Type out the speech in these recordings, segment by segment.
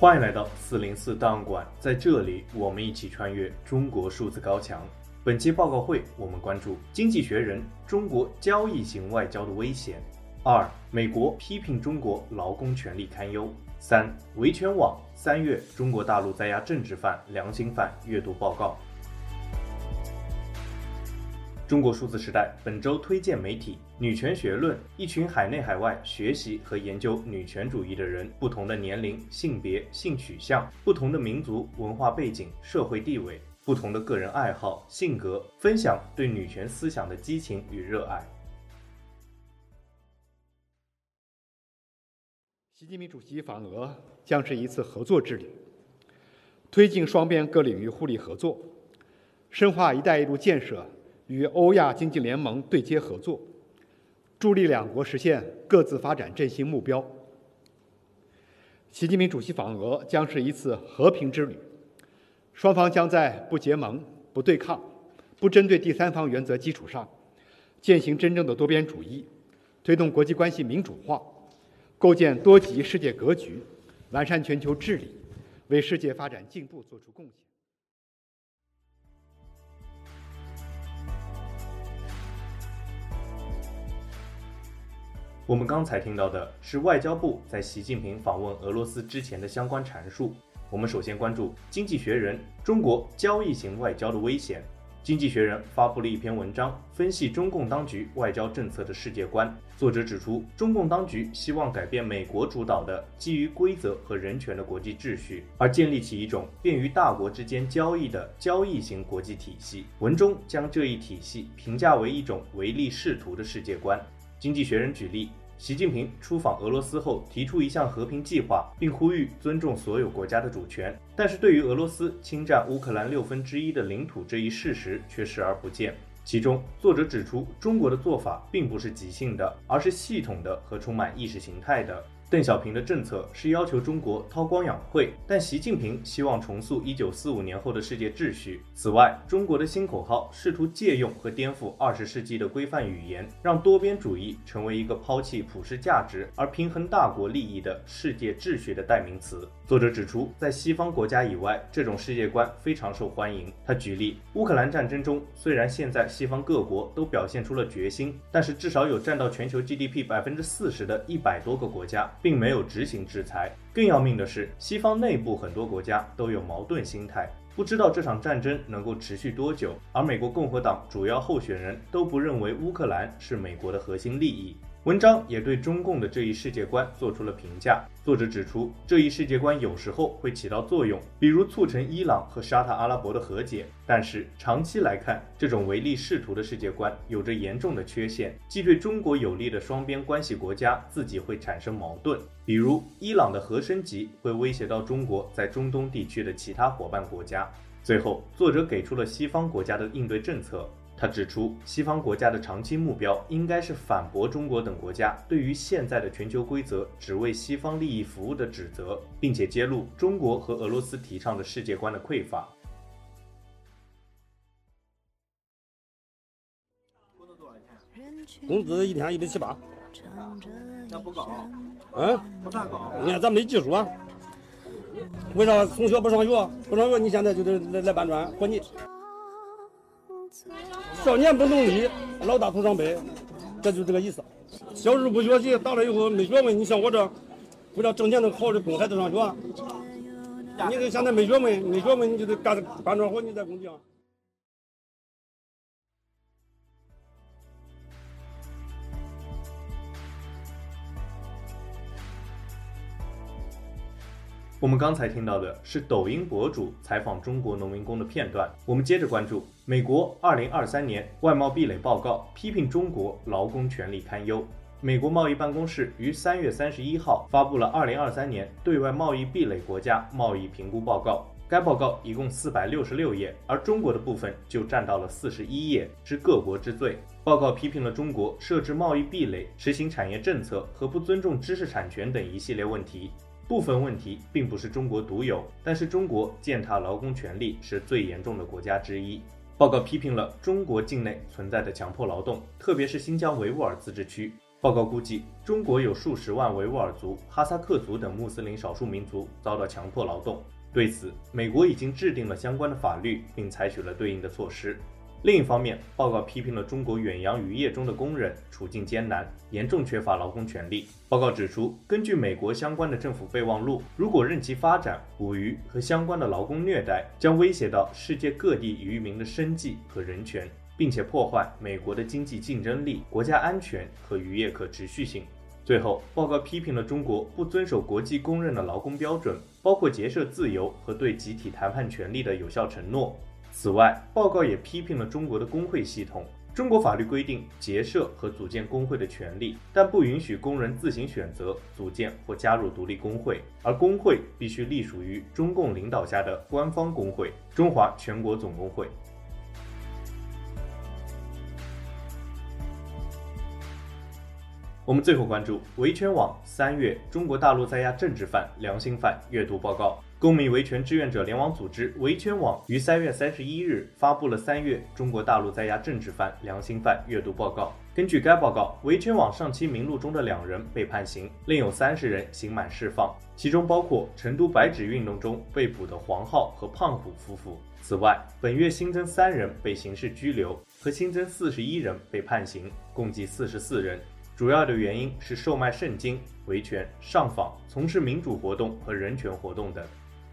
欢迎来到四零四档案馆，在这里我们一起穿越中国数字高墙。本期报告会，我们关注《经济学人》中国交易型外交的危险。二、美国批评中国劳工权利堪忧。三、维权网三月中国大陆在押政治犯、良心犯阅读报告。中国数字时代本周推荐媒体《女权学论》，一群海内海外学习和研究女权主义的人，不同的年龄、性别、性取向，不同的民族文化背景、社会地位，不同的个人爱好、性格，分享对女权思想的激情与热爱。习近平主席访俄将是一次合作之旅，推进双边各领域互利合作，深化“一带一路”建设。与欧亚经济联盟对接合作，助力两国实现各自发展振兴目标。习近平主席访俄将是一次和平之旅，双方将在不结盟、不对抗、不针对第三方原则基础上，践行真正的多边主义，推动国际关系民主化，构建多极世界格局，完善全球治理，为世界发展进步作出贡献。我们刚才听到的是外交部在习近平访问俄罗斯之前的相关阐述。我们首先关注《经济学人》中国交易型外交的危险。《经济学人》发布了一篇文章，分析中共当局外交政策的世界观。作者指出，中共当局希望改变美国主导的基于规则和人权的国际秩序，而建立起一种便于大国之间交易的交易型国际体系。文中将这一体系评价为一种唯利是图的世界观。经济学人举例，习近平出访俄罗斯后提出一项和平计划，并呼吁尊重所有国家的主权，但是对于俄罗斯侵占乌克兰六分之一的领土这一事实却视而不见。其中，作者指出，中国的做法并不是即兴的，而是系统的和充满意识形态的。邓小平的政策是要求中国韬光养晦，但习近平希望重塑一九四五年后的世界秩序。此外，中国的新口号试图借用和颠覆二十世纪的规范语言，让多边主义成为一个抛弃普世价值而平衡大国利益的世界秩序的代名词。作者指出，在西方国家以外，这种世界观非常受欢迎。他举例，乌克兰战争中，虽然现在西方各国都表现出了决心，但是至少有占到全球 GDP 百分之四十的一百多个国家。并没有执行制裁。更要命的是，西方内部很多国家都有矛盾心态，不知道这场战争能够持续多久。而美国共和党主要候选人都不认为乌克兰是美国的核心利益。文章也对中共的这一世界观做出了评价。作者指出，这一世界观有时候会起到作用，比如促成伊朗和沙特阿拉伯的和解。但是长期来看，这种唯利是图的世界观有着严重的缺陷，既对中国有利的双边关系国家自己会产生矛盾，比如伊朗的核升级会威胁到中国在中东地区的其他伙伴国家。最后，作者给出了西方国家的应对政策。他指出，西方国家的长期目标应该是反驳中国等国家对于现在的全球规则只为西方利益服务的指责，并且揭露中国和俄罗斯提倡的世界观的匮乏。工资一天一百七八，那不高，嗯，不算高。你看咱没技术啊，为啥从小不上学？不上学，你现在就得来来搬砖混凝。少年不努力，老大徒伤悲，这就是这个意思。小时候不学习，大了以后没学问。你像我这，为了挣钱能好好的供孩子上学。你这现在没学问，没学问你就得干搬砖活，你在工地上。我们刚才听到的是抖音博主采访中国农民工的片段。我们接着关注美国2023年外贸壁垒报告，批评中国劳工权利堪忧。美国贸易办公室于三月三十一号发布了2023年对外贸易壁垒国家贸易评估报告。该报告一共四百六十六页，而中国的部分就占到了四十一页，是各国之最。报告批评了中国设置贸易壁垒、实行产业政策和不尊重知识产权等一系列问题。部分问题并不是中国独有，但是中国践踏劳工权利是最严重的国家之一。报告批评了中国境内存在的强迫劳动，特别是新疆维吾尔自治区。报告估计，中国有数十万维吾尔族、哈萨克族等穆斯林少数民族遭到强迫劳动。对此，美国已经制定了相关的法律，并采取了对应的措施。另一方面，报告批评了中国远洋渔业中的工人处境艰难，严重缺乏劳工权利。报告指出，根据美国相关的政府备忘录，如果任其发展，捕鱼和相关的劳工虐待将威胁到世界各地渔民的生计和人权，并且破坏美国的经济竞争力、国家安全和渔业可持续性。最后，报告批评了中国不遵守国际公认的劳工标准，包括结社自由和对集体谈判权利的有效承诺。此外，报告也批评了中国的工会系统。中国法律规定结社和组建工会的权利，但不允许工人自行选择组建或加入独立工会，而工会必须隶属于中共领导下的官方工会——中华全国总工会。我们最后关注维权网三月中国大陆在押政治犯、良心犯阅读报告。公民维权志愿者联网组织维权网于三月三十一日发布了三月中国大陆在押政治犯、良心犯阅读报告。根据该报告，维权网上期名录中的两人被判刑，另有三十人刑满释放，其中包括成都白纸运动中被捕的黄浩和胖虎夫妇。此外，本月新增三人被刑事拘留，和新增四十一人被判刑，共计四十四人。主要的原因是售卖圣经、维权、上访、从事民主活动和人权活动等。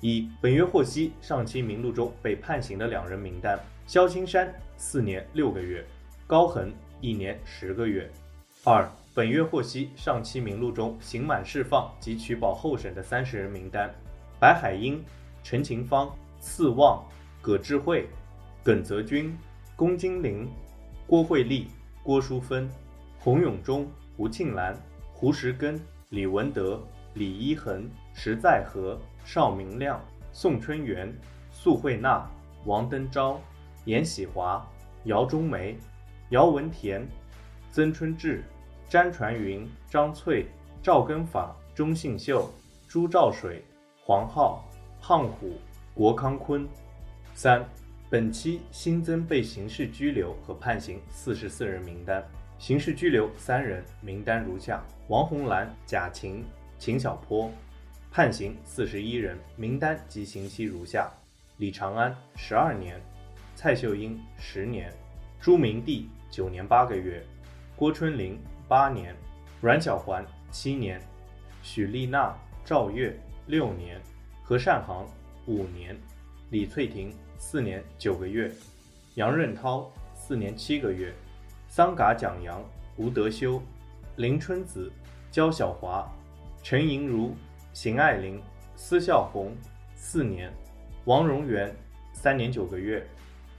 一、本月获悉上期名录中被判刑的两人名单：肖青山四年六个月，高恒一年十个月。二、本月获悉上期名录中刑满释放及取保候审的三十人名单：白海英、陈晴芳、四旺、葛智慧、耿泽军、龚金玲、郭慧丽、郭淑芬、洪永忠、吴庆兰、胡石根、李文德、李一恒、石在和。邵明亮、宋春元、苏慧娜、王登昭、严喜华、姚中梅、姚文田、曾春志、詹传云、张翠、赵根法、钟信秀、朱兆水、黄浩、胖虎、郭康坤。三、本期新增被刑事拘留和判刑四十四人名单，刑事拘留三人，名单如下：王洪兰、贾勤、秦小坡。判刑四十一人，名单及刑期如下：李长安十二年，蔡秀英十年，朱明娣九年八个月，郭春玲八年，阮小环七年，许丽娜、赵月六年，何善航五年，李翠婷四年九个月，杨任涛四年七个月，桑嘎蒋阳、吴德修、林春子、焦晓华、陈莹如。邢爱玲、司孝红四年，王荣元三年九个月，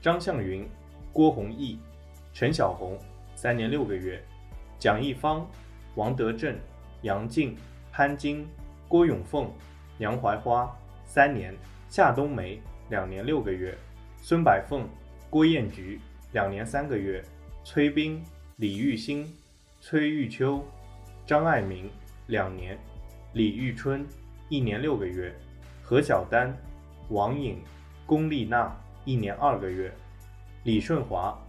张向云、郭弘毅、陈小红三年六个月，蒋一方、王德正、杨静、潘金、郭永凤、杨怀花三年，夏冬梅两年六个月，孙百凤、郭艳菊两年三个月，崔斌、李玉新、崔玉秋、张爱民两年。李玉春一年六个月，何小丹、王颖、龚丽娜一年二个月，李顺华、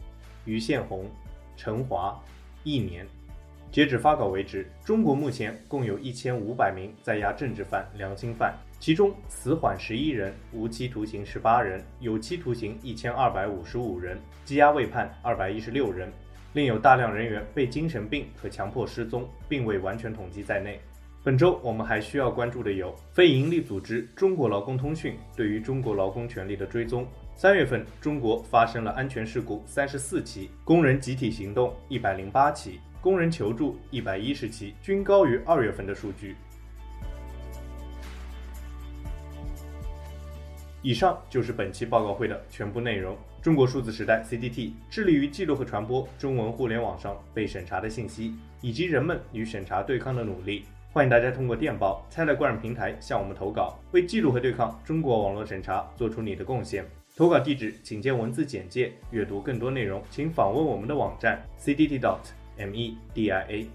于宪红、陈华一年。截止发稿为止，中国目前共有一千五百名在押政治犯、良心犯，其中死缓十一人，无期徒刑十八人，有期徒刑一千二百五十五人，羁押未判二百一十六人，另有大量人员被精神病和强迫失踪，并未完全统计在内。本周我们还需要关注的有非营利组织中国劳工通讯对于中国劳工权利的追踪。三月份，中国发生了安全事故三十四起，工人集体行动一百零八起，工人求助一百一十起，均高于二月份的数据。以上就是本期报告会的全部内容。中国数字时代 （CDT） 致力于记录和传播中文互联网上被审查的信息，以及人们与审查对抗的努力。欢迎大家通过电报、china gram 平台向我们投稿，为记录和对抗中国网络审查做出你的贡献。投稿地址请见文字简介。阅读更多内容，请访问我们的网站 cddot media。